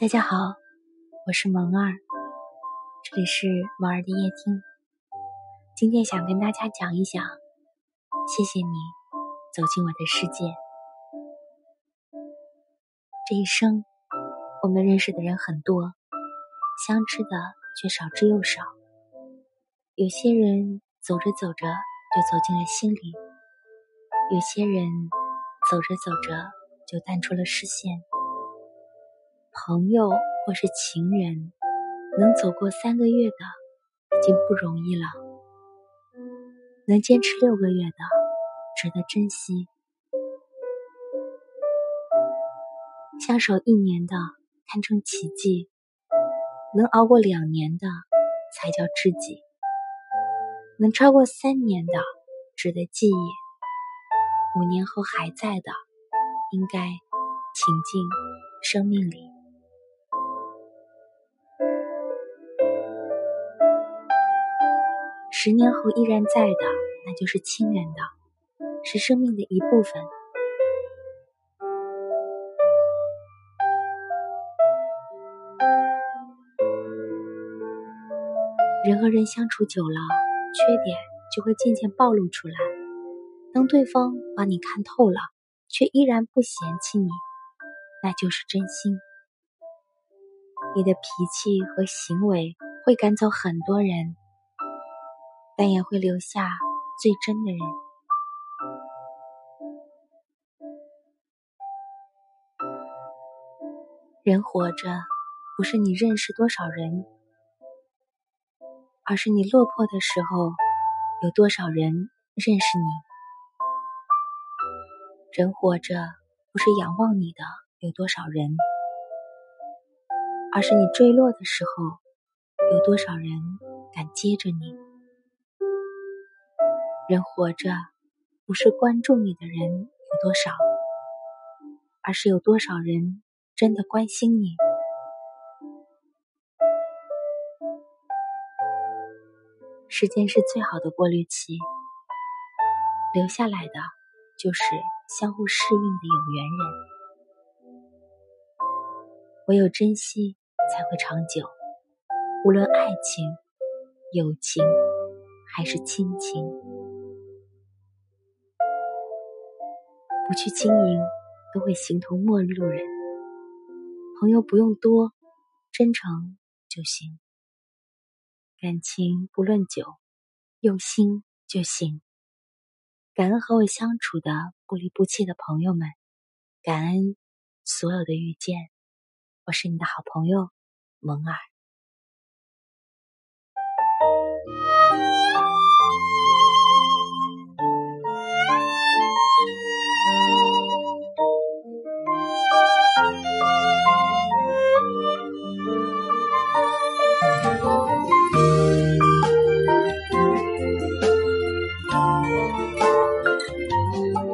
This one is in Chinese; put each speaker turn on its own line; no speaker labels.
大家好，我是萌儿，这里是萌儿的夜听。今天想跟大家讲一讲，谢谢你走进我的世界。这一生，我们认识的人很多，相知的却少之又少。有些人走着走着就走进了心里，有些人走着走着就淡出了视线。朋友或是情人，能走过三个月的已经不容易了；能坚持六个月的，值得珍惜；相守一年的，堪称奇迹；能熬过两年的，才叫知己；能超过三年的，值得记忆；五年后还在的，应该请进生命里。十年后依然在的，那就是亲人的，是生命的一部分。人和人相处久了，缺点就会渐渐暴露出来。当对方把你看透了，却依然不嫌弃你，那就是真心。你的脾气和行为会赶走很多人。但也会留下最真的人。人活着，不是你认识多少人，而是你落魄的时候，有多少人认识你。人活着，不是仰望你的有多少人，而是你坠落的时候，有多少人敢接着你。人活着，不是关注你的人有多少，而是有多少人真的关心你。时间是最好的过滤器，留下来的就是相互适应的有缘人。唯有珍惜，才会长久。无论爱情、友情，还是亲情。不去经营，都会形同陌路人。朋友不用多，真诚就行。感情不论久，用心就行。感恩和我相处的不离不弃的朋友们，感恩所有的遇见。我是你的好朋友，萌儿。嗯。